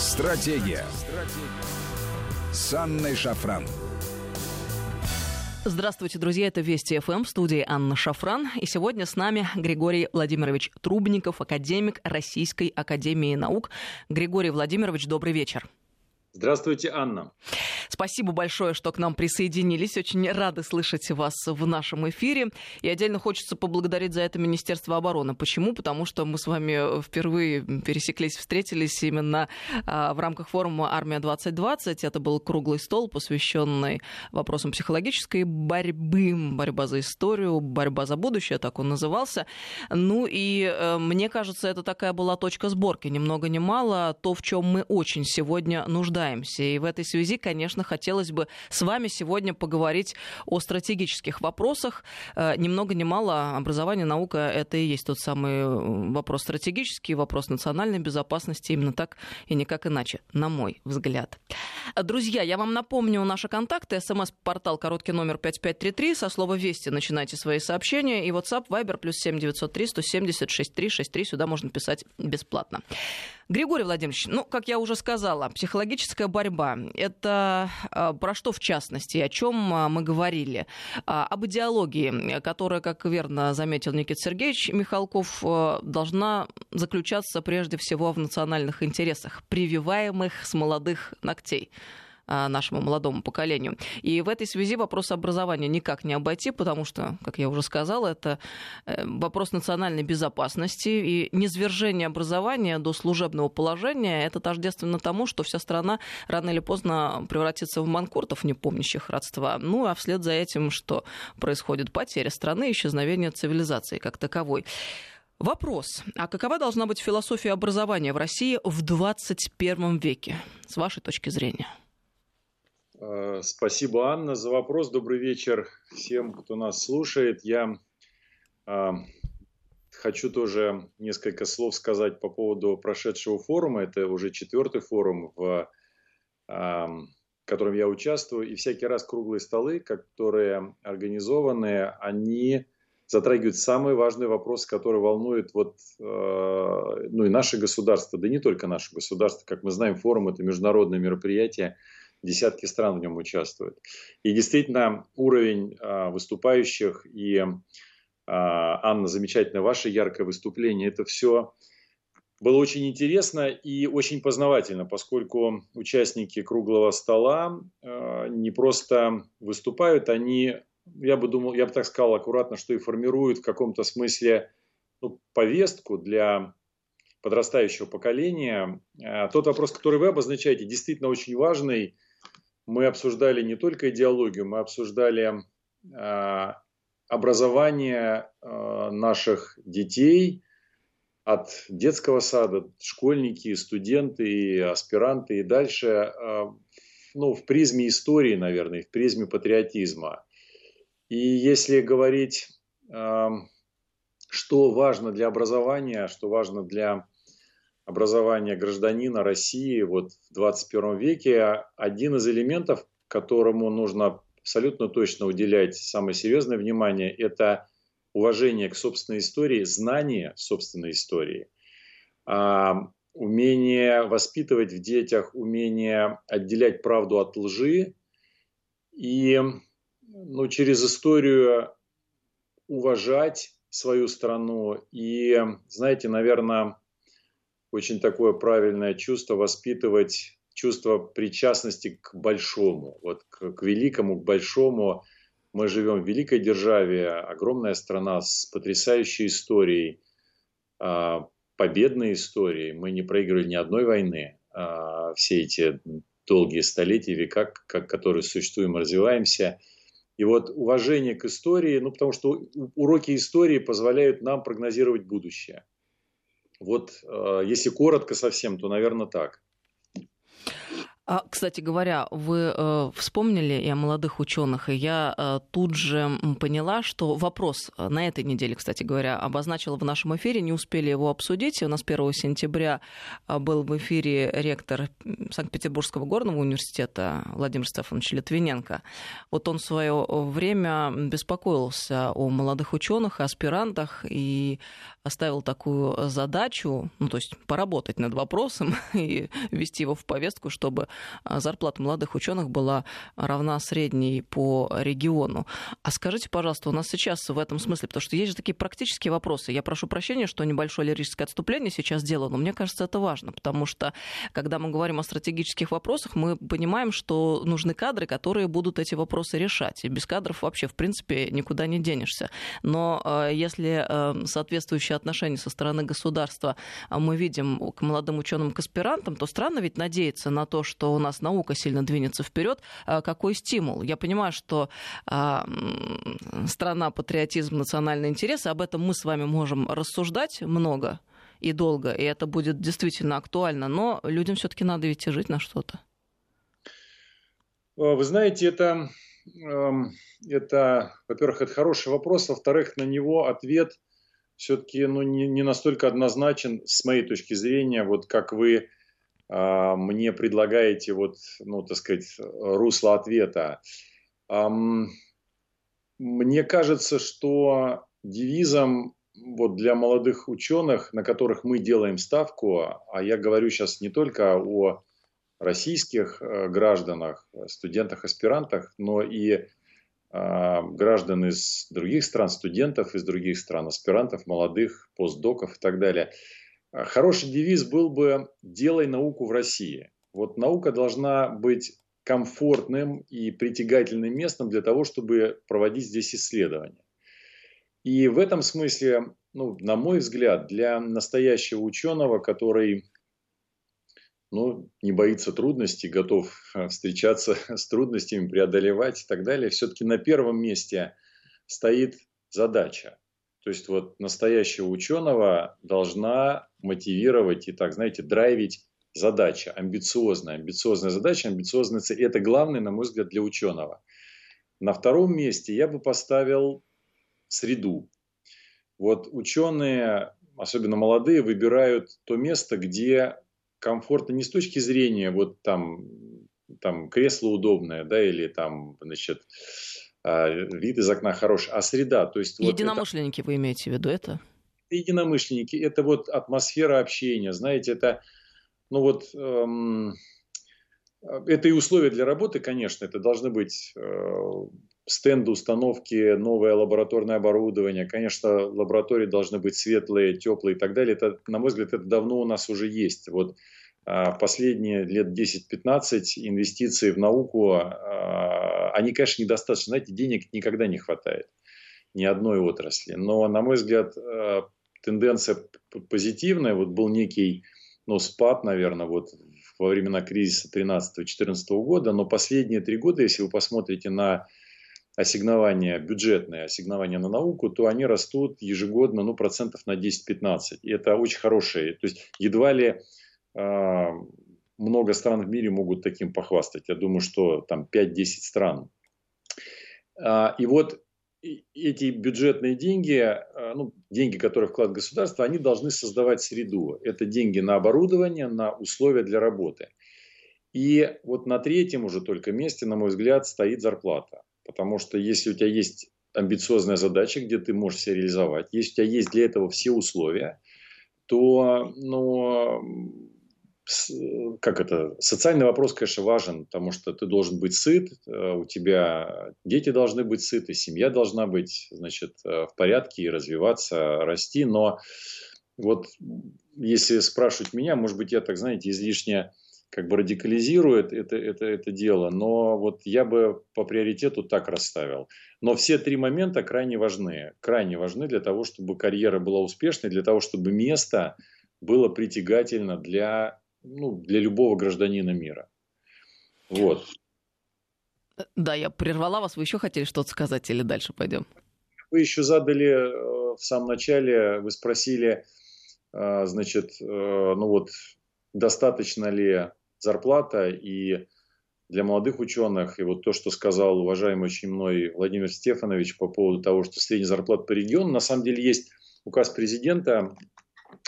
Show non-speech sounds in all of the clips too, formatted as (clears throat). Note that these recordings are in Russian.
Стратегия. С Анной Шафран. Здравствуйте, друзья. Это Вести ФМ в студии Анна Шафран. И сегодня с нами Григорий Владимирович Трубников, академик Российской Академии Наук. Григорий Владимирович, добрый вечер. Здравствуйте, Анна. Спасибо большое, что к нам присоединились. Очень рады слышать вас в нашем эфире. И отдельно хочется поблагодарить за это Министерство обороны. Почему? Потому что мы с вами впервые пересеклись, встретились именно а, в рамках форума «Армия-2020». Это был круглый стол, посвященный вопросам психологической борьбы, борьба за историю, борьба за будущее, так он назывался. Ну и э, мне кажется, это такая была точка сборки, ни много ни мало, то, в чем мы очень сегодня нуждаемся нуждаемся. И в этой связи, конечно, хотелось бы с вами сегодня поговорить о стратегических вопросах. Э, ни много ни мало образование, наука — это и есть тот самый э, вопрос стратегический, вопрос национальной безопасности. Именно так и никак иначе, на мой взгляд. Друзья, я вам напомню наши контакты. СМС-портал короткий номер 5533. Со слова «Вести» начинайте свои сообщения. И WhatsApp, Viber, плюс 7903 170 6363. Сюда можно писать бесплатно. Григорий Владимирович, ну, как я уже сказала, психологическая борьба – это а, про что в частности, о чем а, мы говорили? А, об идеологии, которая, как верно заметил Никита Сергеевич Михалков, должна заключаться прежде всего в национальных интересах, прививаемых с молодых ногтей. А, нашему молодому поколению. И в этой связи вопрос образования никак не обойти, потому что, как я уже сказала, это э, вопрос национальной безопасности и низвержение образования до служебного положения это тождественно тому, что вся страна рано или поздно превратится в манкуртов, не помнящих родства. Ну, а вслед за этим, что происходит потеря страны, исчезновение цивилизации как таковой. Вопрос. А какова должна быть философия образования в России в 21 веке, с вашей точки зрения? Э, спасибо, Анна, за вопрос. Добрый вечер всем, кто нас слушает. Я э, хочу тоже несколько слов сказать по поводу прошедшего форума. Это уже четвертый форум, в э, котором я участвую. И всякий раз круглые столы, которые организованы, они затрагивают самые важные вопросы, которые волнуют вот, э, ну и наше государство, да не только наше государство. Как мы знаем, форум – это международное мероприятие, десятки стран в нем участвуют. И действительно, уровень а, выступающих и, а, Анна, замечательное ваше яркое выступление, это все было очень интересно и очень познавательно, поскольку участники круглого стола а, не просто выступают, они, я бы думал, я бы так сказал аккуратно, что и формируют в каком-то смысле ну, повестку для подрастающего поколения. Тот вопрос, который вы обозначаете, действительно очень важный – мы обсуждали не только идеологию, мы обсуждали э, образование э, наших детей от детского сада, школьники, студенты, аспиранты и дальше, э, ну, в призме истории, наверное, в призме патриотизма. И если говорить, что важно для образования, что важно для образования гражданина России вот в 21 веке один из элементов, которому нужно абсолютно точно уделять самое серьезное внимание, это уважение к собственной истории, знание собственной истории, а, умение воспитывать в детях, умение отделять правду от лжи. И ну, через историю уважать свою страну. И, знаете, наверное, очень такое правильное чувство воспитывать чувство причастности к большому, вот к, к великому, к большому. Мы живем в великой державе, огромная страна с потрясающей историей, э, победной историей. Мы не проиграли ни одной войны э, все эти долгие столетия, века, как, которые существуем и развиваемся. И вот уважение к истории, ну потому что уроки истории позволяют нам прогнозировать будущее. Вот э, если коротко совсем, то, наверное, так. А, кстати говоря, вы э, вспомнили и о молодых ученых, и я э, тут же поняла, что вопрос э, на этой неделе, кстати говоря, обозначила в нашем эфире, не успели его обсудить. У нас 1 сентября э, был в эфире ректор Санкт-Петербургского горного университета Владимир Стефанович Литвиненко. Вот он в свое время беспокоился о молодых ученых, аспирантах и оставил такую задачу, ну то есть поработать над вопросом (laughs) и ввести его в повестку, чтобы зарплата молодых ученых была равна средней по региону. А скажите, пожалуйста, у нас сейчас в этом смысле, потому что есть же такие практические вопросы. Я прошу прощения, что небольшое лирическое отступление сейчас делаю, но мне кажется, это важно, потому что когда мы говорим о стратегических вопросах, мы понимаем, что нужны кадры, которые будут эти вопросы решать. И без кадров вообще, в принципе, никуда не денешься. Но э, если э, соответствующие отношения со стороны государства мы видим к молодым ученым, к аспирантам, то странно ведь надеяться на то, что у нас наука сильно двинется вперед, а какой стимул? Я понимаю, что а, страна, патриотизм, национальный интерес, об этом мы с вами можем рассуждать много и долго, и это будет действительно актуально, но людям все-таки надо ведь жить на что-то. Вы знаете, это, эм, это, во-первых, это хороший вопрос, во-вторых, на него ответ все-таки ну, не, не настолько однозначен с моей точки зрения, вот как вы а, мне предлагаете вот, ну, так сказать, русло ответа. Мне кажется, что девизом вот для молодых ученых, на которых мы делаем ставку, а я говорю сейчас не только о российских э, гражданах, студентах, аспирантах, но и а, граждан из других стран, студентов из других стран, аспирантов, молодых, постдоков и так далее – а, хороший девиз был бы «делай науку в России». Вот наука должна быть комфортным и притягательным местом для того, чтобы проводить здесь исследования. И в этом смысле, ну, на мой взгляд, для настоящего ученого, который ну, не боится трудностей, готов встречаться (laughs) с трудностями, преодолевать и так далее, все-таки на первом месте стоит задача. То есть вот настоящего ученого должна мотивировать и так, знаете, драйвить задача, амбициозная, амбициозная задача, амбициозная цель. Это главное, на мой взгляд, для ученого. На втором месте я бы поставил среду. Вот ученые, особенно молодые, выбирают то место, где комфортно не с точки зрения вот там, там кресло удобное, да, или там, значит, а, вид из окна хороший, а среда. То есть Единомышленники вот это... вы имеете в виду это? Единомышленники, это вот атмосфера общения, знаете, это, ну вот, эм, это и условия для работы, конечно, это должны быть э, стенды, установки, новое лабораторное оборудование, конечно, лаборатории должны быть светлые, теплые и так далее. Это, на мой взгляд, это давно у нас уже есть. Вот а, последние лет 10-15 инвестиции в науку, а, они, конечно, недостаточно. Знаете, денег никогда не хватает ни одной отрасли. Но, на мой взгляд, а, тенденция позитивная. Вот был некий ну, спад, наверное, вот во времена кризиса 13-14 года. Но последние три года, если вы посмотрите на ассигнования, бюджетные ассигнования на науку, то они растут ежегодно ну, процентов на 10-15. И это очень хорошие. То есть едва ли а, много стран в мире могут таким похвастать. Я думаю, что там 5-10 стран. А, и вот эти бюджетные деньги, а, ну, деньги, которые вклад государства, они должны создавать среду. Это деньги на оборудование, на условия для работы. И вот на третьем уже только месте, на мой взгляд, стоит зарплата. Потому что если у тебя есть амбициозная задача, где ты можешь себя реализовать, если у тебя есть для этого все условия, то ну, как это, социальный вопрос, конечно, важен, потому что ты должен быть сыт, э, у тебя дети должны быть сыты, семья должна быть, значит, э, в порядке и развиваться, расти, но вот если спрашивать меня, может быть, я так, знаете, излишне как бы радикализирует это, это, это дело, но вот я бы по приоритету так расставил. Но все три момента крайне важны, крайне важны для того, чтобы карьера была успешной, для того, чтобы место было притягательно для ну, для любого гражданина мира. Вот. Да, я прервала вас. Вы еще хотели что-то сказать или дальше пойдем? Вы еще задали э, в самом начале, вы спросили, э, значит, э, ну вот, достаточно ли зарплата и для молодых ученых. И вот то, что сказал уважаемый очень мной Владимир Стефанович по поводу того, что средняя зарплата по региону, на самом деле есть указ президента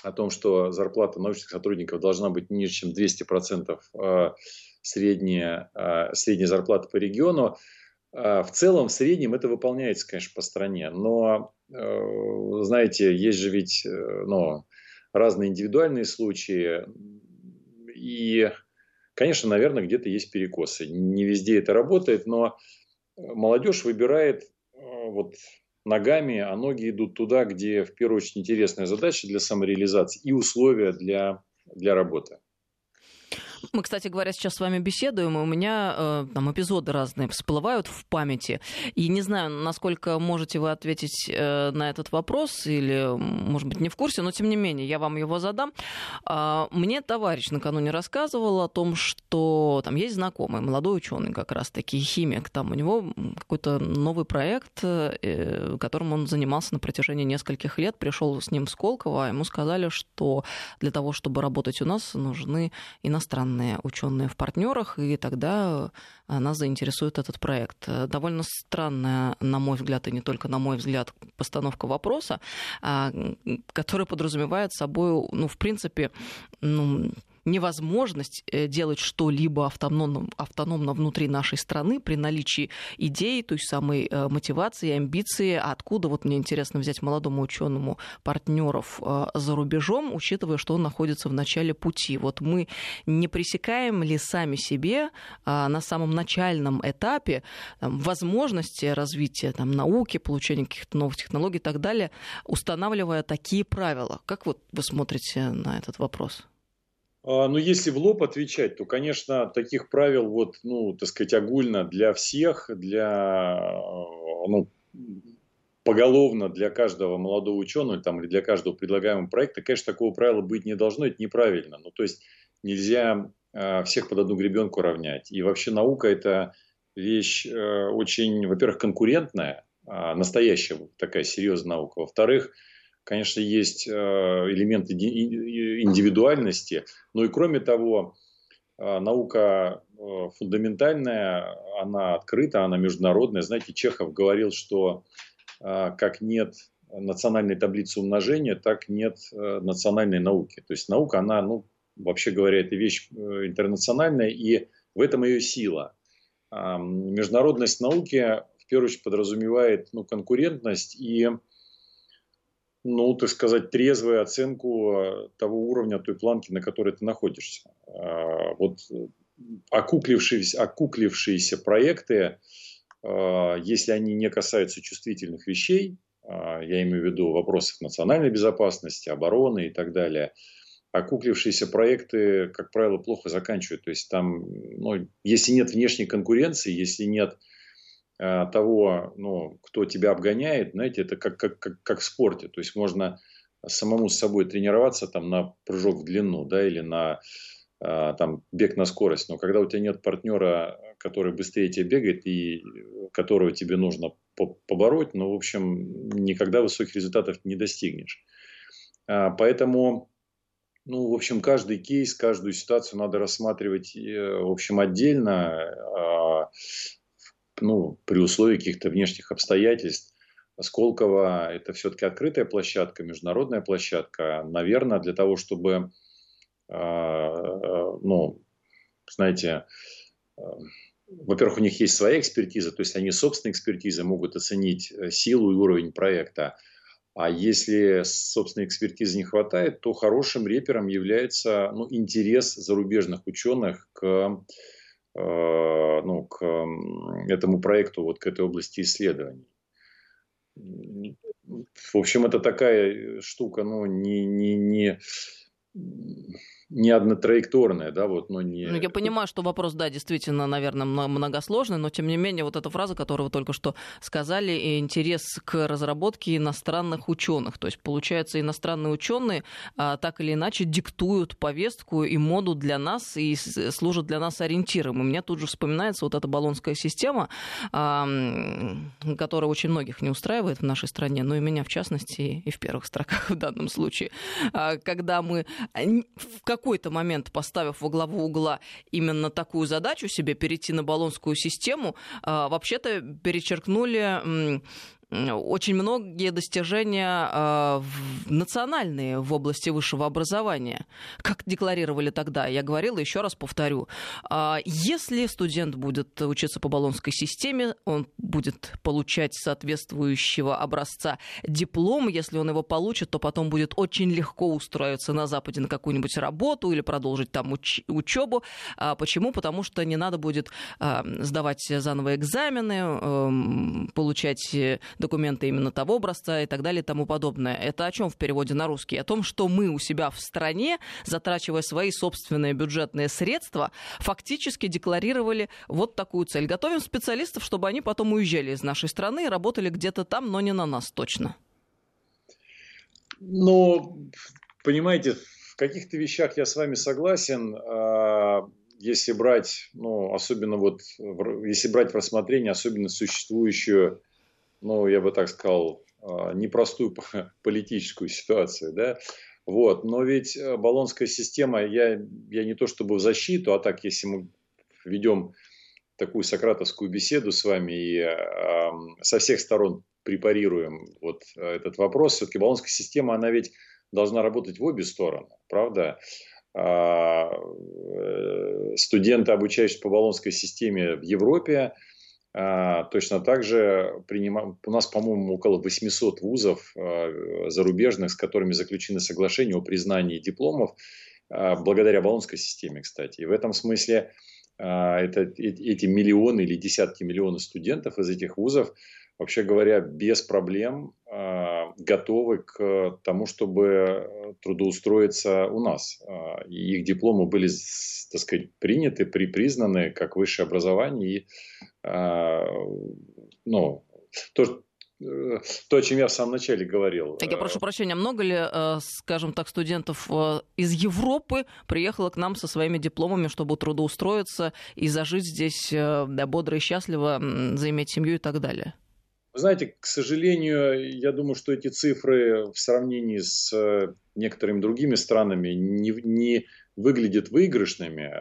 о том, что зарплата научных сотрудников должна быть ниже, чем 200% а, средняя, а, средняя зарплата по региону. А, в целом, в среднем это выполняется, конечно, по стране. Но, э, знаете, есть же ведь э, ну, разные индивидуальные случаи. И, конечно, наверное, где-то есть перекосы. Не везде это работает, но молодежь выбирает э, вот ногами, а ноги идут туда, где в первую очередь интересная задача для самореализации и условия для, для работы. Мы, кстати говоря, сейчас с вами беседуем, и у меня э, там эпизоды разные всплывают в памяти. И не знаю, насколько можете вы ответить э, на этот вопрос, или, может быть, не в курсе, но тем не менее, я вам его задам. Э, мне товарищ накануне рассказывал о том, что там есть знакомый, молодой ученый как раз-таки, химик. Там у него какой-то новый проект, э, которым он занимался на протяжении нескольких лет. Пришел с ним в Сколково, а ему сказали, что для того, чтобы работать у нас, нужны иностранные иностранные ученые в партнерах, и тогда э, нас заинтересует этот проект. Довольно странная, на мой взгляд, и не только на мой взгляд, постановка вопроса, а, которая подразумевает собой, ну, в принципе, ну, невозможность э, делать что-либо автономно, автономно внутри нашей страны при наличии идеи, той самой э, мотивации, амбиции, откуда, вот мне интересно взять молодому ученому партнеров э, за рубежом, учитывая, что он находится в начале пути. Вот мы не пресекаем ли сами себе на самом начальном этапе там, возможности развития там, науки, получения каких-то новых технологий и так далее, устанавливая такие правила? Как вот вы смотрите на этот вопрос? А, ну, если в лоб отвечать, то, конечно, таких правил, вот, ну, так сказать, огульно для всех, для, ну, поголовно для каждого молодого ученого там, или для каждого предлагаемого проекта, конечно, такого правила быть не должно, это неправильно. Ну, то есть нельзя э, всех под одну гребенку равнять. И вообще наука это вещь э, очень, во-первых, конкурентная, настоящая такая серьезная наука. Во-вторых, конечно, есть э, элементы индивидуальности, но и кроме того, э, наука э, фундаментальная, она открыта, она международная. Знаете, Чехов говорил, что как нет национальной таблицы умножения, так нет национальной науки. То есть наука, она, ну, вообще говоря, это вещь интернациональная, и в этом ее сила. Международность науки, в первую очередь, подразумевает ну, конкурентность и ну, так сказать, трезвую оценку э, того уровня, той планки, на которой ты находишься. А, вот окуклившиеся, окуклившиеся проекты, а, если они не касаются чувствительных вещей, а, я имею в виду вопросов национальной безопасности, обороны и так далее, окуклившиеся проекты, как правило, плохо заканчивают. То есть там, ну, если нет внешней конкуренции, если нет Э, того, ну, кто тебя обгоняет, знаете, это как, как, как, как в спорте. То есть можно самому с собой тренироваться там, на прыжок в длину да, или на э, там, бег на скорость. Но когда у тебя нет партнера, который быстрее тебя бегает и которого тебе нужно побороть, ну, в общем, никогда высоких результатов не достигнешь. А, поэтому, ну, в общем, каждый кейс, каждую ситуацию надо рассматривать, э, в общем, отдельно а, ну, при условии каких-то внешних обстоятельств. Сколково – это все-таки открытая площадка, международная площадка. Наверное, для того, чтобы, а, ну, знаете, а, во-первых, у них есть своя экспертиза, то есть они собственной экспертизой могут оценить э, силу и уровень проекта. А если собственной экспертизы не хватает, то хорошим репером является ну, интерес зарубежных ученых к Э, ну, к этому проекту, вот к этой области исследований. В общем, это такая штука, ну, не, не, не, не однотраекторная, да, вот, но не... Ну, я понимаю, что вопрос, да, действительно, наверное, многосложный, но, тем не менее, вот эта фраза, которую вы только что сказали, интерес к разработке иностранных ученых. То есть, получается, иностранные ученые а, так или иначе диктуют повестку и моду для нас и служат для нас ориентиром. И мне тут же вспоминается вот эта баллонская система, а, которая очень многих не устраивает в нашей стране, но и меня, в частности, и в первых строках в данном случае. А, когда мы в как какой-то момент, поставив во главу угла именно такую задачу себе, перейти на баллонскую систему, вообще-то перечеркнули очень многие достижения э, национальные в области высшего образования. Как декларировали тогда, я говорила, еще раз повторю. Э, если студент будет учиться по баллонской системе, он будет получать соответствующего образца диплом. Если он его получит, то потом будет очень легко устроиться на Западе на какую-нибудь работу или продолжить там уч- учебу. А почему? Потому что не надо будет э, сдавать заново экзамены, э, получать документы именно того образца и так далее и тому подобное. Это о чем в переводе на русский? О том, что мы у себя в стране, затрачивая свои собственные бюджетные средства, фактически декларировали вот такую цель. Готовим специалистов, чтобы они потом уезжали из нашей страны и работали где-то там, но не на нас точно. Ну, понимаете, в каких-то вещах я с вами согласен. А, если брать, ну, особенно вот, если брать в рассмотрение особенно существующую ну, я бы так сказал, а, непростую (laughs) политическую ситуацию, да, вот, но ведь э, баллонская система, я, я не то чтобы в защиту, а так, если мы ведем такую сократовскую беседу с вами и э, со всех сторон препарируем вот этот вопрос, все-таки баллонская система, она ведь должна работать в обе стороны, правда? А, э, студенты, обучающиеся по баллонской системе в Европе, точно так же принимаем, у нас, по-моему, около 800 вузов а, зарубежных, с которыми заключены соглашения о признании дипломов, а, благодаря Болонской системе, кстати. И в этом смысле это, эти миллионы или десятки миллионов студентов из этих вузов, вообще говоря, без проблем готовы к тому, чтобы трудоустроиться у нас. Их дипломы были, так сказать, приняты, при, признаны как высшее образование. И а, ну, то, э, то, о чем я в самом начале говорил. Так я прошу прощения, много ли, э, скажем так, студентов э, из Европы приехало к нам со своими дипломами, чтобы трудоустроиться и зажить здесь да, бодро и счастливо, заиметь семью и так далее? Вы знаете, к сожалению, я думаю, что эти цифры в сравнении с некоторыми другими странами не, не выглядят выигрышными.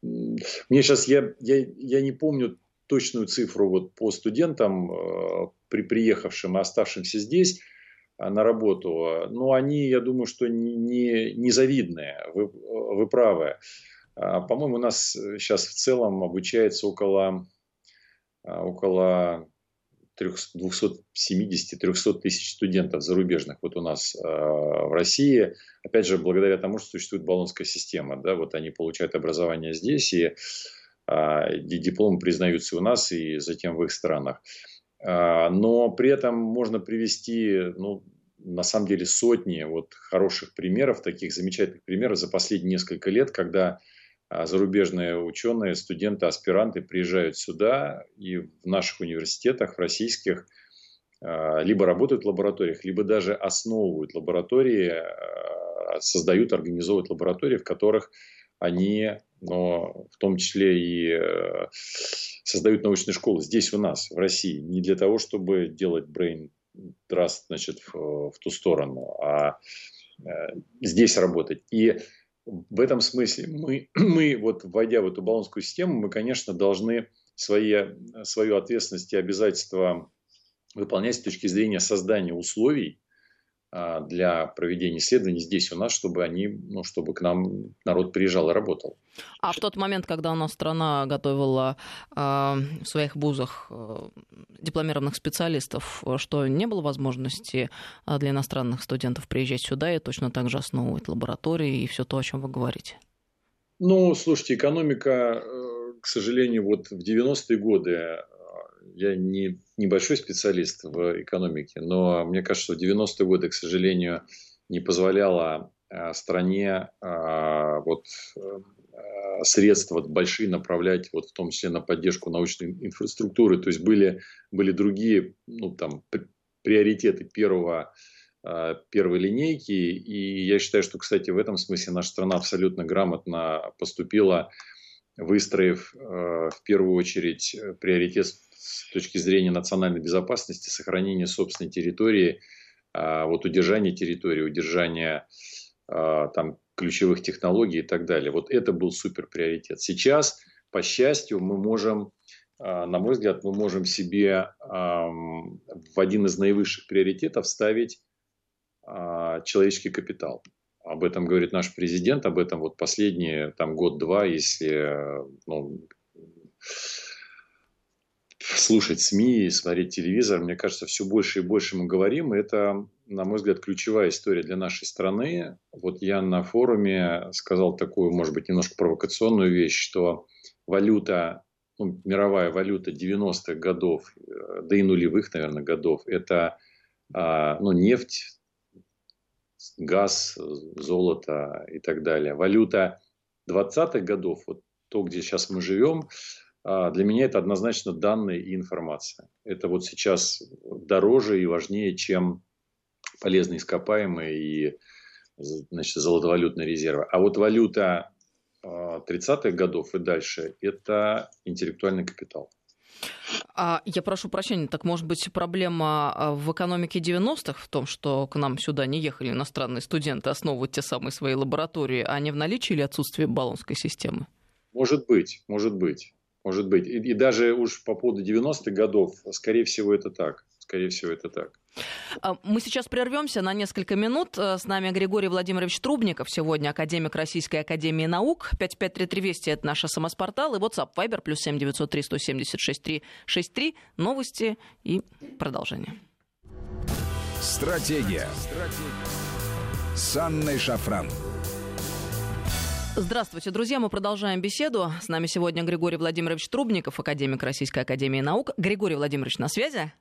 Мне сейчас, я, я, я не помню точную цифру вот по студентам, э, при приехавшим и оставшимся здесь э, на работу, но они, я думаю, что не, не завидные, вы, вы правы. А, по-моему, у нас сейчас в целом обучается около, э, около 270-300 тысяч студентов зарубежных вот у нас в России. Опять же, благодаря тому, что существует баллонская система. Да, вот они получают образование здесь, и дипломы признаются у нас и затем в их странах. А, но при этом можно привести, ну, на самом деле, сотни вот хороших примеров, таких замечательных примеров за последние несколько лет, когда а, зарубежные ученые, студенты, аспиранты приезжают сюда и в наших университетах, в российских, либо работают в лабораториях, либо даже основывают лаборатории, создают, организовывают лаборатории, в которых они но в том числе и э, создают научные школы здесь у нас, в России, не для того, чтобы делать brain trust значит, в, в ту сторону, а э, здесь работать. И в этом смысле мы, (clears throat) мы вот войдя в эту баллонскую систему, мы, конечно, должны свои, свою ответственность и обязательства выполнять с точки зрения создания условий для проведения исследований здесь у нас, чтобы они, ну, чтобы к нам народ приезжал и работал. А в тот момент, когда у нас страна готовила э, в своих вузах э, дипломированных специалистов, что не было возможности для иностранных студентов приезжать сюда и точно так же основывать лаборатории и все то, о чем вы говорите? Ну, слушайте, экономика, э, к сожалению, вот в 90-е годы я не небольшой специалист в экономике, но мне кажется, что 90-е годы, к сожалению, не позволяло а, стране а, вот, а, средства большие направлять, вот в том числе на поддержку научной инфраструктуры. То есть были, были другие ну, там, приоритеты первого, первой линейки. И я считаю, что, кстати, в этом смысле наша страна абсолютно грамотно поступила, выстроив в первую очередь приоритет с точки зрения национальной безопасности, сохранения собственной территории, а, вот удержания территории, удержания а, там ключевых технологий и так далее. Вот это был супер приоритет. Сейчас, по счастью, мы можем, а, на мой взгляд, мы можем себе в один из наивысших приоритетов ставить человеческий капитал. Об этом говорит наш президент, об этом вот последние там год-два, если ну, слушать СМИ, смотреть телевизор, мне кажется, все больше и больше мы говорим. И это, на мой взгляд, ключевая история для нашей страны. Вот я на форуме сказал такую, может быть, немножко провокационную вещь, что валюта, ну, мировая валюта 90-х годов, э, да и нулевых, наверное, годов, это а, ну, нефть, газ, золото и так далее. Валюта 20-х годов, вот то, где сейчас мы живем, для меня это однозначно данные и информация. Это вот сейчас дороже и важнее, чем полезные ископаемые и значит, золотовалютные резервы. А вот валюта 30-х а, годов и дальше – это интеллектуальный капитал. А, я прошу прощения, так может быть проблема а, в экономике 90-х в том, что к нам сюда не ехали иностранные студенты основывать те самые свои лаборатории, а не в наличии или отсутствии баллонской системы? Может быть, может быть. Может быть. И, и даже уж по поводу 90-х годов, скорее всего, это так. Скорее всего, это так. А, мы сейчас прервемся на несколько минут. Э, с нами Григорий Владимирович Трубников, сегодня академик Российской Академии Наук. 5533 Вести – это наш СМС-портал. И WhatsApp Viber плюс 7903 176 363. Новости и продолжение. Стратегия. Стратегия. С Анной Шафран. Здравствуйте, друзья. Мы продолжаем беседу. С нами сегодня Григорий Владимирович Трубников, академик Российской Академии Наук. Григорий Владимирович, на связи?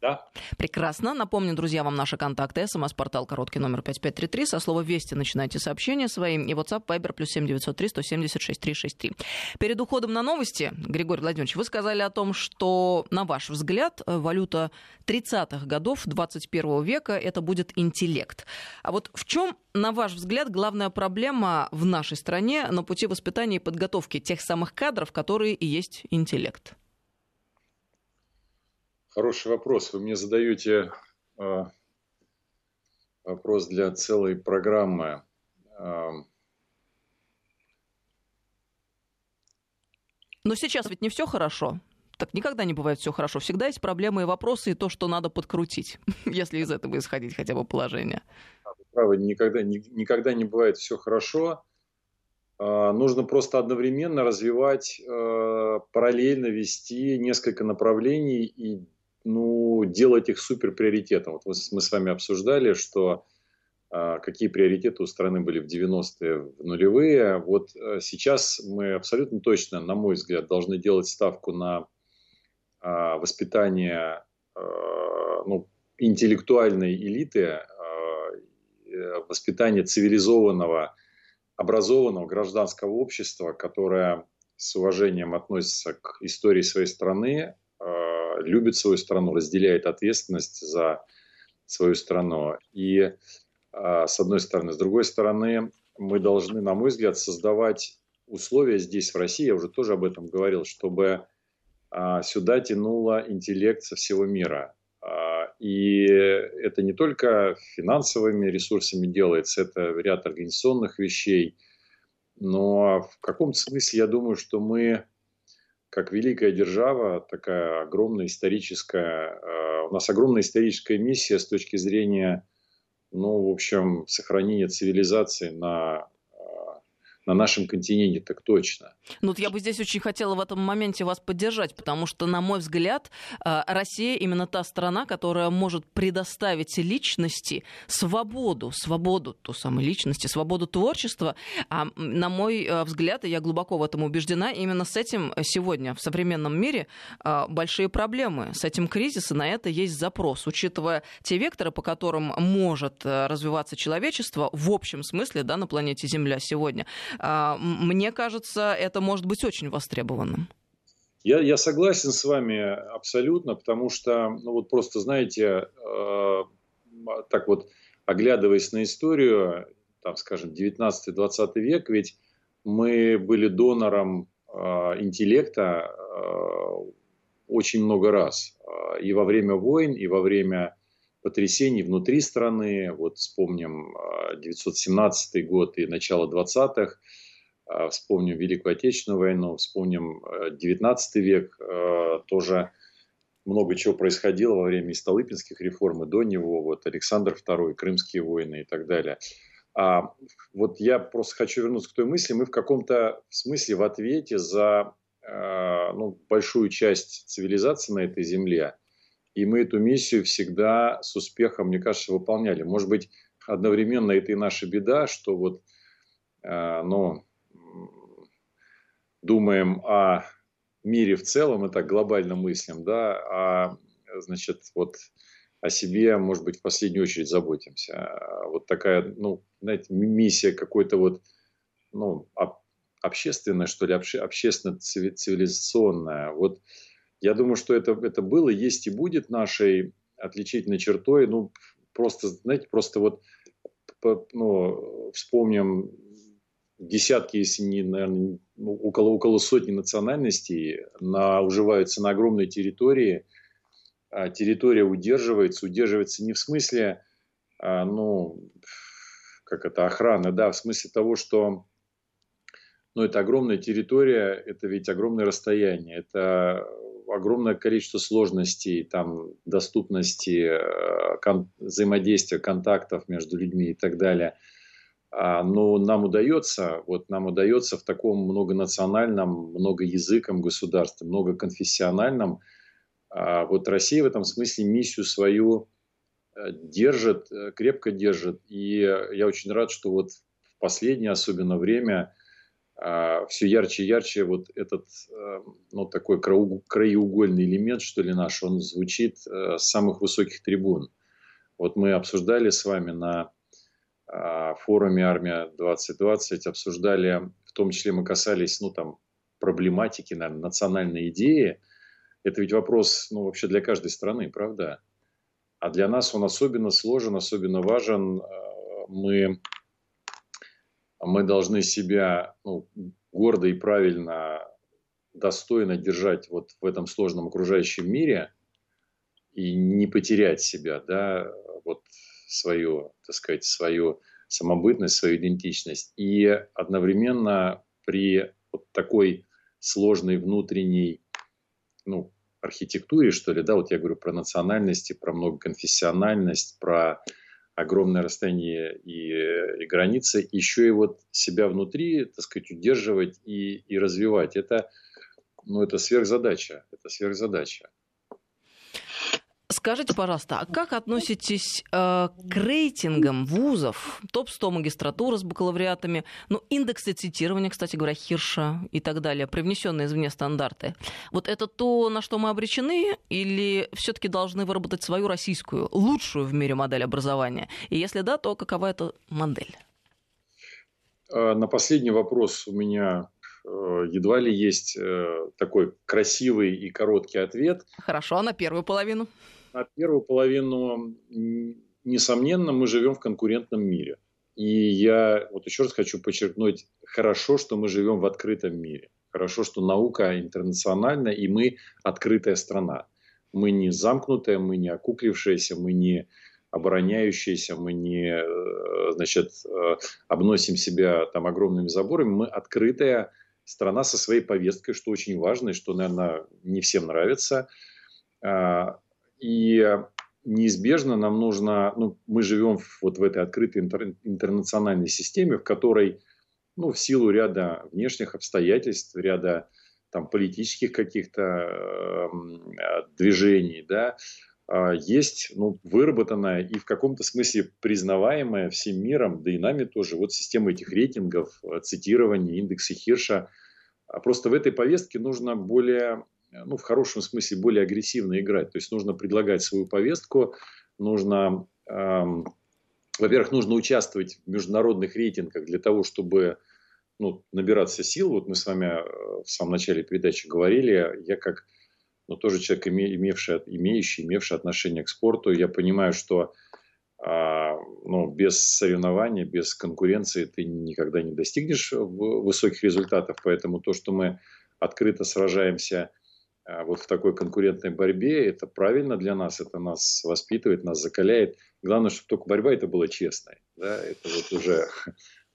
Да. Прекрасно. Напомню, друзья, вам наши контакты. СМС-портал короткий номер 5533. Со слова «Вести» начинайте сообщения свои. И WhatsApp, Viber, плюс 7903 176 363. Перед уходом на новости, Григорий Владимирович, вы сказали о том, что, на ваш взгляд, валюта 30-х годов 21 века – это будет интеллект. А вот в чем, на ваш взгляд, главная проблема в нашей стране на пути воспитания и подготовки тех самых кадров, которые и есть интеллект? Хороший вопрос. Вы мне задаете э, вопрос для целой программы. Э, Но сейчас ведь не все хорошо. Так никогда не бывает все хорошо. Всегда есть проблемы и вопросы, и то, что надо подкрутить, (laughs) если из этого исходить хотя бы положение. Правда, никогда, никогда не бывает все хорошо. А, нужно просто одновременно развивать, э, параллельно вести несколько направлений и ну, делать их супер приоритетом. Вот мы с вами обсуждали, что а, какие приоритеты у страны были в 90-е, в нулевые. Вот а, сейчас мы абсолютно точно, на мой взгляд, должны делать ставку на а, воспитание а, ну, интеллектуальной элиты, а, воспитание цивилизованного, образованного гражданского общества, которое с уважением относится к истории своей страны, любит свою страну, разделяет ответственность за свою страну. И а, с одной стороны. С другой стороны, мы должны, на мой взгляд, создавать условия здесь, в России, я уже тоже об этом говорил, чтобы а, сюда тянуло интеллект со всего мира. А, и это не только финансовыми ресурсами делается, это ряд организационных вещей. Но в каком-то смысле я думаю, что мы как великая держава, такая огромная историческая, э, у нас огромная историческая миссия с точки зрения, ну, в общем, сохранения цивилизации на на нашем континенте так точно. Ну, вот я бы здесь очень хотела в этом моменте вас поддержать, потому что, на мой взгляд, э, Россия именно та страна, которая может предоставить личности свободу, свободу ту самой личности, свободу творчества. А на мой э, взгляд, и я глубоко в этом убеждена, именно с этим сегодня в современном мире э, большие проблемы. С этим кризис, на это есть запрос, учитывая те векторы, по которым может развиваться человечество в общем смысле да, на планете Земля сегодня. А, мне кажется, это может быть очень востребованным. Я, я согласен с вами абсолютно, потому что, ну вот просто, знаете, э, так вот, оглядываясь на историю, там, скажем, 19-20 век, ведь мы были донором э, интеллекта э, очень много раз. И во время войн, и во время потрясений внутри страны. Вот вспомним 917 год и начало 20-х, вспомним Великую Отечественную войну, вспомним 19 век, тоже много чего происходило во время Столыпинских реформ, и до него, вот Александр II, Крымские войны и так далее. А вот я просто хочу вернуться к той мысли, мы в каком-то смысле в ответе за ну, большую часть цивилизации на этой земле, и мы эту миссию всегда с успехом, мне кажется, выполняли. Может быть, одновременно это и наша беда, что вот, э, ну, думаем о мире в целом, и так глобально мыслим, да, а, значит, вот о себе, может быть, в последнюю очередь заботимся. Вот такая, ну, знаете, миссия какой-то вот, ну, общественная, что ли, общественно-цивилизационная. Вот я думаю, что это, это было, есть и будет нашей отличительной чертой. Ну, просто, знаете, просто вот ну, вспомним десятки, если не, наверное, ну, около, около сотни национальностей на, уживаются на огромной территории. А территория удерживается, удерживается не в смысле, а, ну, как это, охраны, да, в смысле того, что ну, это огромная территория, это ведь огромное расстояние, это огромное количество сложностей, там, доступности, э, кон- взаимодействия, контактов между людьми и так далее – а, но нам удается, вот нам удается в таком многонациональном, многоязыком государстве, многоконфессиональном, а, вот Россия в этом смысле миссию свою э, держит, э, крепко держит. И я очень рад, что вот в последнее особенно время все ярче и ярче вот этот э, ну, такой краеугольный элемент, что ли, наш, он звучит с самых высоких трибун. Вот мы обсуждали с вами на а, форуме «Армия-2020» обсуждали, в том числе мы касались, ну, там, проблематики, наверное, национальной идеи. Это ведь вопрос, ну, вообще для каждой страны, правда? А для нас он особенно сложен, особенно важен. А, мы, мы должны себя ну, гордо и правильно, достойно держать вот в этом сложном окружающем мире и не потерять себя, да, вот свою, так сказать, свою самобытность, свою идентичность. И одновременно при вот такой сложной внутренней ну, архитектуре, что ли, да, вот я говорю про национальности, про многоконфессиональность, про огромное расстояние и, и границы, еще и вот себя внутри, так сказать, удерживать и, и развивать. Это, ну, это сверхзадача, это сверхзадача. Скажите, пожалуйста, а как относитесь э, к рейтингам вузов, топ-100 магистратура с бакалавриатами, ну, индексы цитирования, кстати говоря, Хирша и так далее, привнесенные извне стандарты? Вот это то, на что мы обречены, или все-таки должны выработать свою российскую, лучшую в мире модель образования? И если да, то какова эта модель? А, на последний вопрос у меня э, едва ли есть э, такой красивый и короткий ответ. Хорошо, а на первую половину? На первую половину, несомненно, мы живем в конкурентном мире. И я вот еще раз хочу подчеркнуть, хорошо, что мы живем в открытом мире. Хорошо, что наука интернациональна, и мы открытая страна. Мы не замкнутая, мы не окуклившаяся, мы не обороняющиеся, мы не э, значит, э, обносим себя там огромными заборами. Мы открытая страна со своей повесткой, что очень важно и что, наверное, не всем нравится. И неизбежно нам нужно, ну, мы живем вот в этой открытой интер, интернациональной системе, в которой, ну, в силу ряда внешних обстоятельств, ряда там политических каких-то э, движений, да, э, есть ну, выработанная и в каком-то смысле признаваемая всем миром, да и нами тоже, вот система этих рейтингов, цитирования, индексы Хирша. А просто в этой повестке нужно более ну, в хорошем смысле более агрессивно играть. То есть нужно предлагать свою повестку, нужно, эм, во-первых, нужно участвовать в международных рейтингах для того, чтобы ну, набираться сил. Вот мы с вами э, в самом начале передачи говорили, я как ну, тоже человек, имевший, имеющий, имевший отношение к спорту, я понимаю, что а, ну, без соревнования, без конкуренции ты никогда не достигнешь высоких результатов. Поэтому то, что мы открыто сражаемся вот в такой конкурентной борьбе. Это правильно для нас, это нас воспитывает, нас закаляет. Главное, чтобы только борьба это была честной. Да? Это вот уже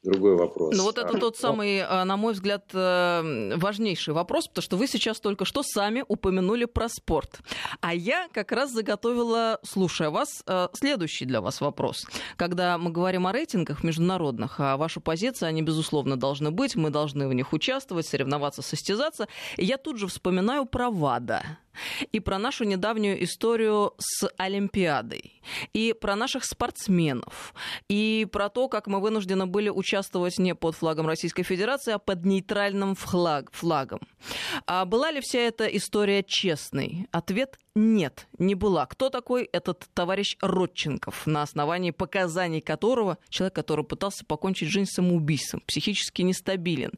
другой вопрос. Ну вот это а, тот самый, а, на мой взгляд, э, важнейший вопрос, потому что вы сейчас только что сами упомянули про спорт. А я как раз заготовила, слушая вас, э, следующий для вас вопрос. Когда мы говорим о рейтингах международных, а ваша позиция, они, безусловно, должны быть, мы должны в них участвовать, соревноваться, состязаться. Я тут же вспоминаю про ВАДА и про нашу недавнюю историю с Олимпиадой, и про наших спортсменов, и про то, как мы вынуждены были участвовать не под флагом Российской Федерации, а под нейтральным флаг, флагом. А была ли вся эта история честной? Ответ нет, не была. Кто такой этот товарищ Родченков, на основании показаний которого, человек, который пытался покончить жизнь самоубийством, психически нестабилен.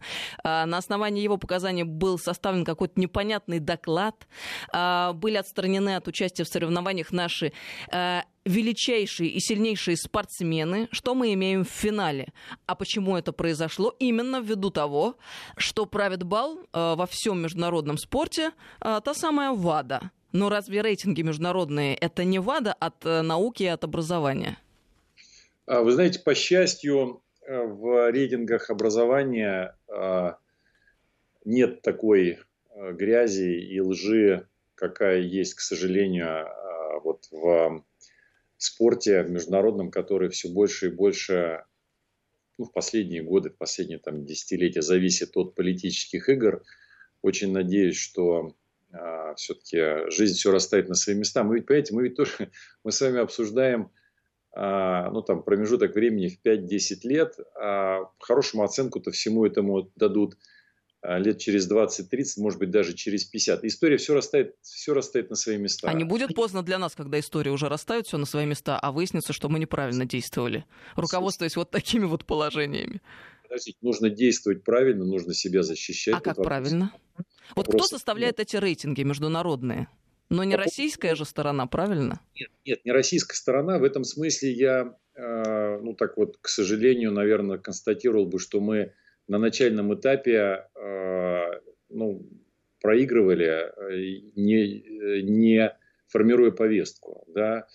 А, на основании его показаний был составлен какой-то непонятный доклад, а, были отстранены от участия в соревнованиях наши а, величайшие и сильнейшие спортсмены. Что мы имеем в финале? А почему это произошло? Именно ввиду того, что правит бал во всем международном спорте та самая ВАДА. Но разве рейтинги международные это не ВАДА от э, науки и от образования? А, вы знаете, по счастью, э, в рейтингах образования нет такой э, грязи и лжи, какая есть, к сожалению, а, вот в спорте международном, который все больше и больше ну, в последние годы, в последние там, десятилетия зависит от политических игр. Очень надеюсь, что а, все-таки жизнь все расставит на свои места. Мы ведь, понимаете, мы ведь тоже, (laughs) мы с вами обсуждаем а, ну, там, промежуток времени в 5-10 лет, а хорошему оценку-то всему этому дадут лет через 20-30, может быть, даже через 50. История все расставит, все расставит на свои места. А не будет поздно для нас, когда история уже расставит все на свои места, а выяснится, что мы неправильно действовали, руководствуясь вот такими вот положениями? Подождите, нужно действовать правильно, нужно себя защищать. А как правильно? Вот кто составляет эти рейтинги международные? Но не российская же сторона, правильно? Нет, нет, не российская сторона. В этом смысле я, э, ну так вот, к сожалению, наверное, констатировал бы, что мы на начальном этапе э, ну, проигрывали, э, не, не формируя повестку. Да?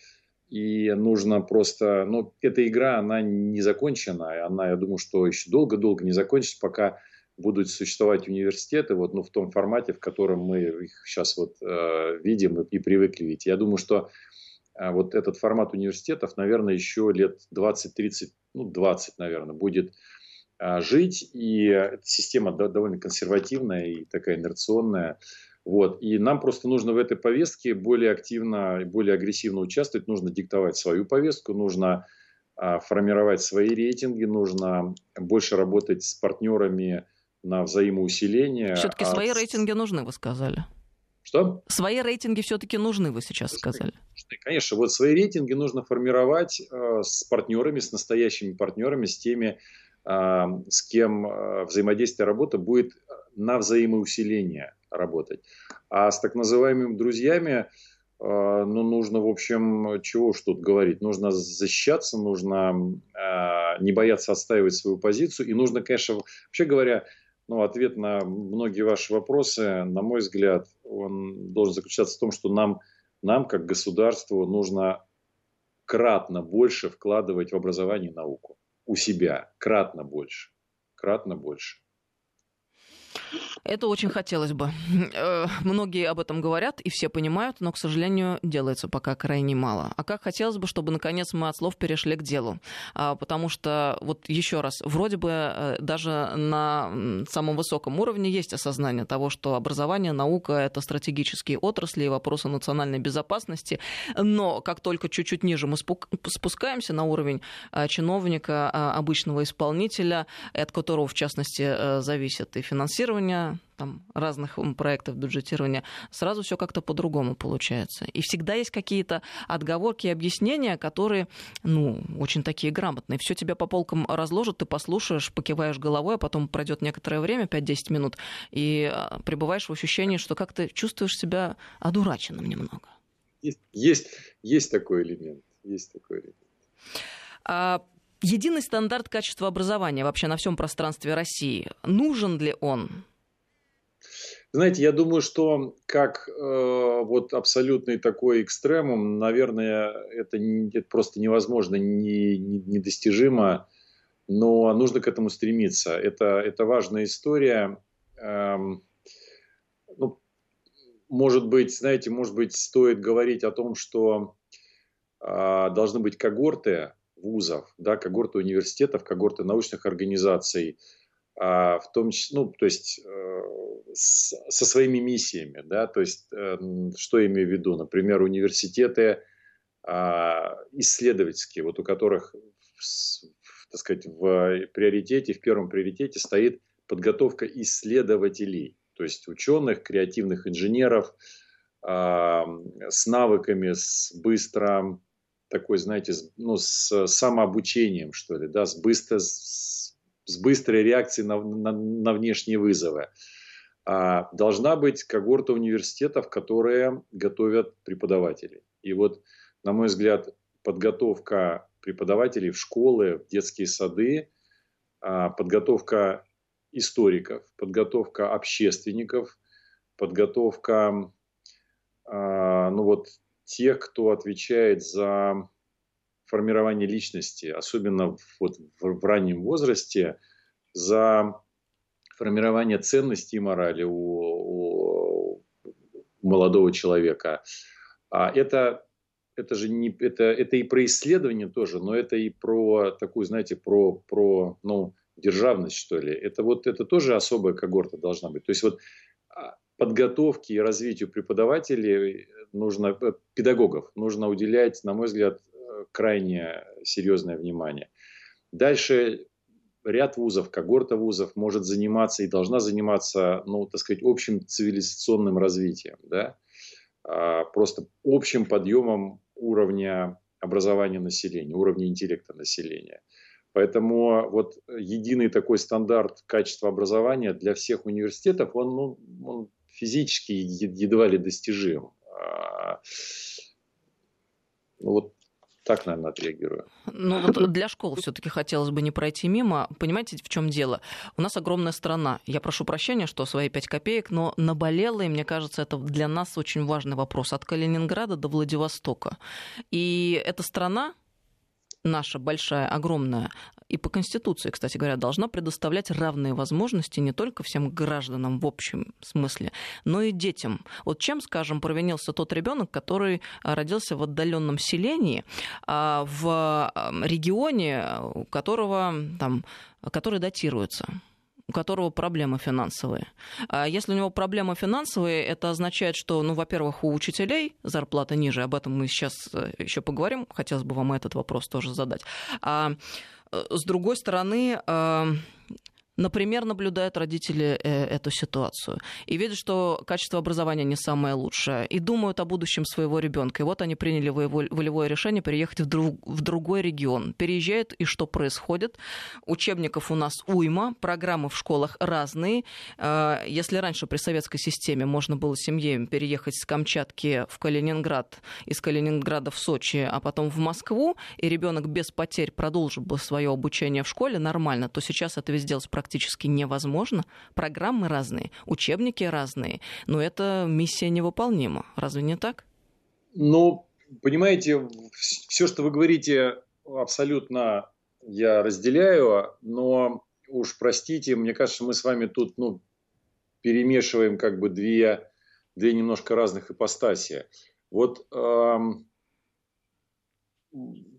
И нужно просто... Ну, эта игра, она не закончена. Она, я думаю, что еще долго-долго не закончится, пока будут существовать университеты вот, ну, в том формате, в котором мы их сейчас вот, э, видим и, и привыкли видеть. Я думаю, что э, вот этот формат университетов, наверное, еще лет 20-30, ну, 20, наверное, будет э, жить. И эта система довольно консервативная и такая инерционная. Вот. И нам просто нужно в этой повестке более активно, более агрессивно участвовать. Нужно диктовать свою повестку, нужно э, формировать свои рейтинги, нужно больше работать с партнерами, на взаимоусиление. Все-таки а... свои рейтинги нужны, вы сказали. Что? Свои рейтинги все-таки нужны, вы сейчас сказали. Конечно, вот свои рейтинги нужно формировать э, с партнерами, с настоящими партнерами, с теми, с кем э, взаимодействие работа будет на взаимоусиление работать. А с так называемыми друззями, э, ну, нужно, в общем, чего уж тут говорить. Нужно защищаться, нужно э, не бояться отстаивать свою позицию. И нужно, конечно, вообще говоря, ну, ответ на многие ваши вопросы, на мой взгляд, он должен заключаться в том, что нам, нам как государству, нужно кратно больше вкладывать в образование и науку. У себя. Кратно больше. Кратно больше. Это очень хотелось бы. Э, многие об этом говорят, и все понимают, но, к сожалению, делается пока крайне мало. А как хотелось бы, чтобы, наконец, мы от слов перешли к делу. А, потому что, вот еще раз, вроде бы э, даже на самом высоком уровне есть осознание того, что образование, наука — это стратегические отрасли и вопросы национальной безопасности. Но как только чуть-чуть ниже мы спускаемся на уровень э, чиновника, обычного исполнителя, от которого, в частности, зависит и финансирование там, разных проектов бюджетирования, сразу все как-то по-другому получается. И всегда есть какие-то отговорки и объяснения, которые, ну, очень такие грамотные. Все тебя по полкам разложат, ты послушаешь, покиваешь головой, а потом пройдет некоторое время, 5-10 минут, и а, пребываешь в ощущении, что как-то чувствуешь себя одураченным немного. Есть, есть, есть такой элемент. Есть такой элемент. А, единый стандарт качества образования вообще на всем пространстве России. Нужен ли он? Знаете, я думаю, что как э, вот абсолютный такой экстремум, наверное, это, не, это просто невозможно, не, не, недостижимо, но нужно к этому стремиться. Это, это важная история. Эм, ну, может быть, знаете, может быть, стоит говорить о том, что э, должны быть когорты вузов, да, когорты университетов, когорты научных организаций, в том числе, ну, то есть э, с, со своими миссиями, да, то есть э, что я имею в виду, например, университеты э, исследовательские, вот у которых, так сказать, в приоритете, в первом приоритете стоит подготовка исследователей, то есть ученых, креативных инженеров э, с навыками, с быстро такой, знаете, ну, с самообучением, что ли, да, с быстро, с, с быстрой реакцией на, на, на внешние вызовы. А должна быть когорта университетов, которые готовят преподавателей. И вот, на мой взгляд, подготовка преподавателей в школы, в детские сады, а, подготовка историков, подготовка общественников, подготовка а, ну вот, тех, кто отвечает за формирование личности, особенно вот в, в раннем возрасте, за формирование ценностей и морали у, у молодого человека. А это, это же не, это, это и про исследование тоже, но это и про такую, знаете, про, про ну, державность, что ли. Это вот это тоже особая когорта должна быть. То есть вот а, подготовке и развитию преподавателей нужно, э, педагогов нужно уделять, на мой взгляд, крайне серьезное внимание. Дальше ряд вузов, когорта вузов может заниматься и должна заниматься, ну, так сказать, общим цивилизационным развитием, да, а, просто общим подъемом уровня образования населения, уровня интеллекта населения. Поэтому вот единый такой стандарт качества образования для всех университетов, он, ну, он физически едва ли достижим. А, ну, вот так, наверное, отреагирую. Ну вот для школ все-таки хотелось бы не пройти мимо. Понимаете, в чем дело? У нас огромная страна. Я прошу прощения, что свои пять копеек, но наболело, и мне кажется, это для нас очень важный вопрос. От Калининграда до Владивостока. И эта страна, наша большая, огромная, и по Конституции, кстати говоря, должна предоставлять равные возможности не только всем гражданам в общем смысле, но и детям. Вот чем, скажем, провинился тот ребенок, который а, родился в отдаленном селении, а, в регионе, у которого там, который датируется у которого проблемы финансовые. А если у него проблемы финансовые, это означает, что, ну, во-первых, у учителей зарплата ниже, об этом мы сейчас э, еще поговорим, хотелось бы вам этот вопрос тоже задать. Э, с другой стороны, э, например, наблюдают родители э, эту ситуацию и видят, что качество образования не самое лучшее, и думают о будущем своего ребенка. И вот они приняли волевое решение переехать в, друг, в другой регион. Переезжают, и что происходит? Учебников у нас уйма, программы в школах разные. Э, если раньше при советской системе можно было семье переехать с Камчатки в Калининград, из Калининграда в Сочи, а потом в Москву, и ребенок без потерь продолжил бы свое обучение в школе нормально, то сейчас это везде сделать практически практически невозможно. Программы разные, учебники разные, но эта миссия невыполнима. Разве не так? Ну, понимаете, все, что вы говорите, абсолютно я разделяю, но уж простите, мне кажется, мы с вами тут ну, перемешиваем как бы две, две немножко разных ипостаси. Вот эм,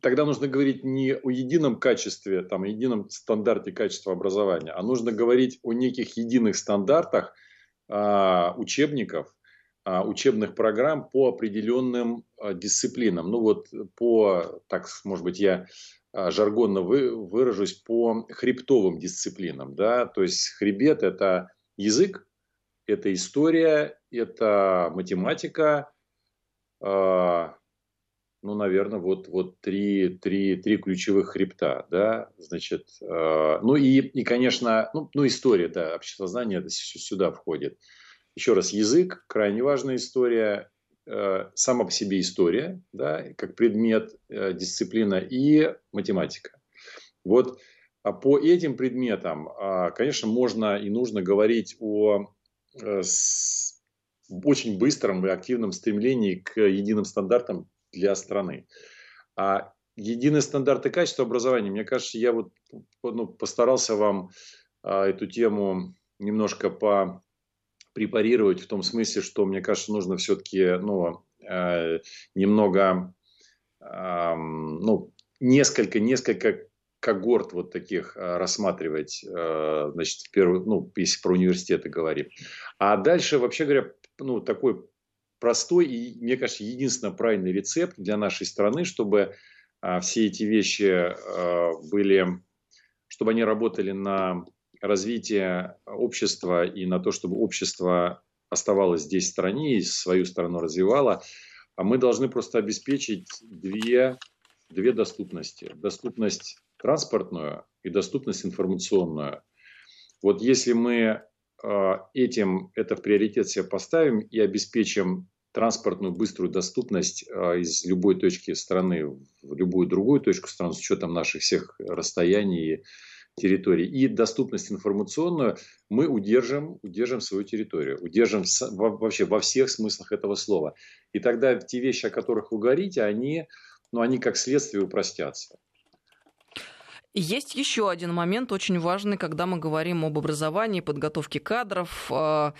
тогда нужно говорить не о едином качестве, там, едином стандарте качества образования, а нужно говорить о неких единых стандартах а, учебников, а, учебных программ по определенным а, дисциплинам. Ну вот по, так, может быть, я а, жаргонно вы, выражусь, по хребтовым дисциплинам. Да? То есть хребет – это язык, это история, это математика, а, ну, наверное, вот, вот три, три, три ключевых хребта, да, значит, э, ну и, и, конечно, ну, ну, история, да, обществознание это сюда входит. Еще раз, язык, крайне важная история, э, сама по себе история, да, как предмет, э, дисциплина и математика. Вот а по этим предметам, э, конечно, можно и нужно говорить о с очень быстром и активном стремлении к единым стандартам для страны. А единые стандарты качества образования, мне кажется, я вот ну, постарался вам а, эту тему немножко по препарировать в том смысле, что мне кажется, нужно все-таки ну, э, немного, э, ну, несколько, несколько когорт вот таких э, рассматривать, э, значит, в первую, ну, если про университеты говорим. А дальше, вообще говоря, ну, такой простой и, мне кажется, единственно правильный рецепт для нашей страны, чтобы а, все эти вещи а, были, чтобы они работали на развитие общества и на то, чтобы общество оставалось здесь в стране и свою страну развивало, а мы должны просто обеспечить две, две доступности. Доступность транспортную и доступность информационную. Вот если мы а, этим это в приоритет себе поставим и обеспечим транспортную быструю доступность а, из любой точки страны в любую другую точку страны с учетом наших всех расстояний и территорий и доступность информационную, мы удержим, удержим свою территорию, удержим вообще во всех смыслах этого слова. И тогда те вещи, о которых вы говорите, они, ну, они как следствие упростятся. Есть еще один момент очень важный, когда мы говорим об образовании, подготовке кадров, э,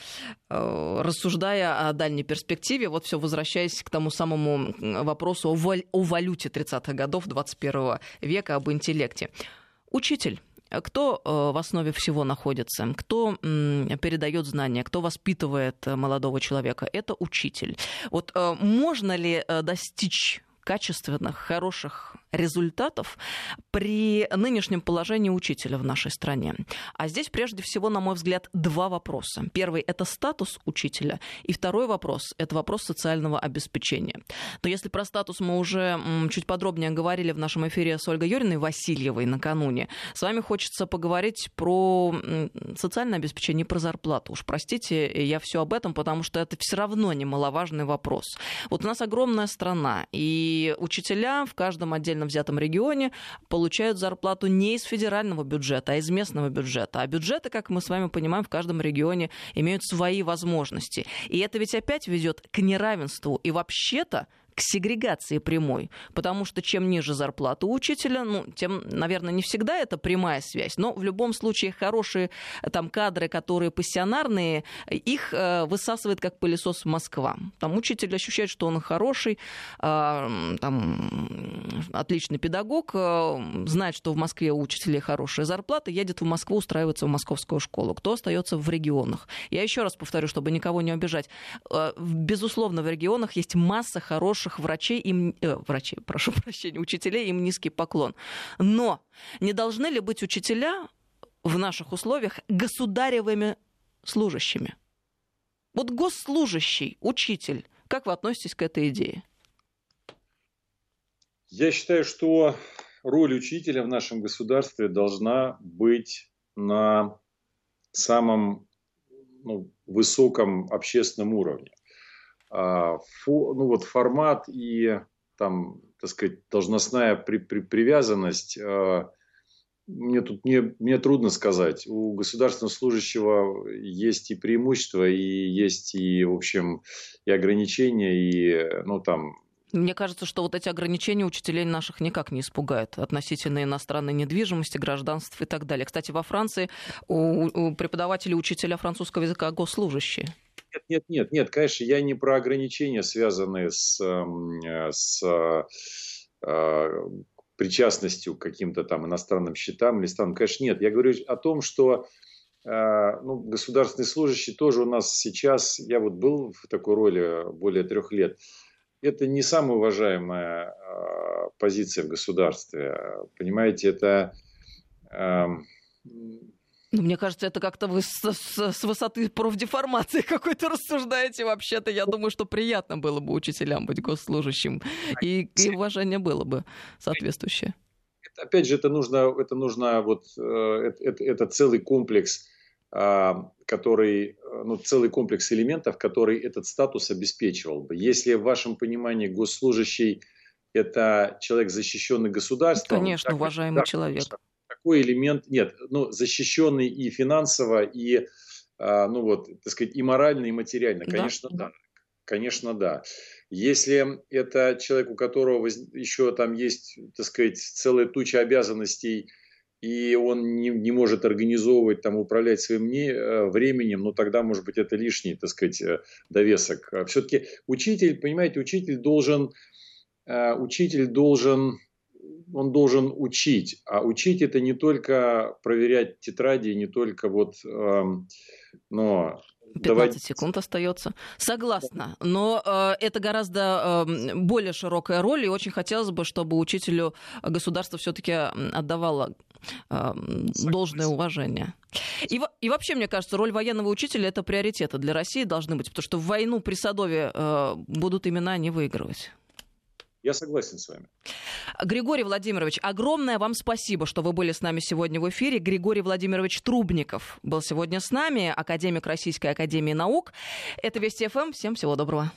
э, рассуждая о дальней перспективе, вот все возвращаясь к тому самому вопросу о, валюте 30-х годов 21 века, об интеллекте. Учитель. Кто э, в основе всего находится? Кто передает знания? Кто воспитывает молодого человека? Это учитель. Вот можно ли достичь качественных, хороших результатов при нынешнем положении учителя в нашей стране. А здесь прежде всего, на мой взгляд, два вопроса. Первый – это статус учителя, и второй вопрос – это вопрос социального обеспечения. Но если про статус мы уже чуть подробнее говорили в нашем эфире с Ольгой Юриной Васильевой накануне, с вами хочется поговорить про социальное обеспечение, про зарплату. Уж простите, я все об этом, потому что это все равно немаловажный вопрос. Вот у нас огромная страна, и учителя в каждом отдельном отдельно взятом регионе получают зарплату не из федерального бюджета, а из местного бюджета. А бюджеты, как мы с вами понимаем, в каждом регионе имеют свои возможности. И это ведь опять ведет к неравенству. И вообще-то к сегрегации прямой, потому что чем ниже зарплата учителя, ну, тем, наверное, не всегда это прямая связь, но в любом случае хорошие там кадры, которые пассионарные, их э, высасывает как пылесос Москва. Там учитель ощущает, что он хороший, э, там, отличный педагог, э, знает, что в Москве у учителей хорошая зарплата, едет в Москву устраиваться в московскую школу. Кто остается в регионах? Я еще раз повторю, чтобы никого не обижать. Э, безусловно, в регионах есть масса хороших хороших врачей, им, э, врачей, (laughs) прошу прощения, учителей, им низкий поклон. Но не должны ли быть учителя в наших условиях государевыми служащими? Вот госслужащий, учитель, как вы относитесь к этой идее? Я считаю, что роль учителя в нашем государстве должна быть на самом ну, высоком общественном уровне. А, фо, ну вот формат и там, так сказать, должностная при, при, привязанность, а, мне тут не, мне трудно сказать. У государственного служащего есть и преимущества, и есть и, в общем, и ограничения, и, ну, там, мне кажется, что вот эти ограничения учителей наших никак не испугают относительно иностранной недвижимости, гражданств и так далее. Кстати, во Франции у, у преподавателей учителя французского языка госслужащие. Нет, нет, нет, нет, конечно, я не про ограничения, связанные с, эм, с э, причастностью к каким-то там иностранным счетам или странам. Конечно, нет. Я говорю о том, что э, ну, государственный служащий тоже у нас сейчас, я вот был в такой роли более трех лет, это не самая уважаемая э, позиция в государстве. Понимаете, это эм, ну, мне кажется, это как-то вы с, с, с высоты профдеформации (laughs) какой-то рассуждаете. Вообще-то, я думаю, что приятно было бы учителям быть госслужащим. И, и уважение было бы соответствующее. Опять же, это нужно, это нужно вот, э, это, это, это целый комплекс, а, который, ну, целый комплекс элементов, который этот статус обеспечивал бы. Если в вашем понимании госслужащий это человек, защищенный государством. Конечно, уважаемый человек такой элемент, нет, ну, защищенный и финансово, и ну вот, так сказать, и морально, и материально? Конечно, да. да. Конечно, да. Если это человек, у которого еще там есть, так сказать, целая туча обязанностей, и он не, не может организовывать, там, управлять своим не, э, временем, ну, тогда, может быть, это лишний, так сказать, э, довесок. Все-таки учитель, понимаете, учитель должен, э, учитель должен, он должен учить. А учить это не только проверять тетради, не только вот, эм, но 15 Давай. секунд остается. Согласна. Но э, это гораздо э, более широкая роль, и очень хотелось бы, чтобы учителю государство все-таки отдавало э, должное уважение. И, и вообще, мне кажется, роль военного учителя это приоритеты для России должны быть, потому что в войну при Садове э, будут именно они выигрывать. Я согласен с вами. Григорий Владимирович, огромное вам спасибо, что вы были с нами сегодня в эфире. Григорий Владимирович Трубников был сегодня с нами, академик Российской Академии Наук. Это Вести ФМ. Всем всего доброго.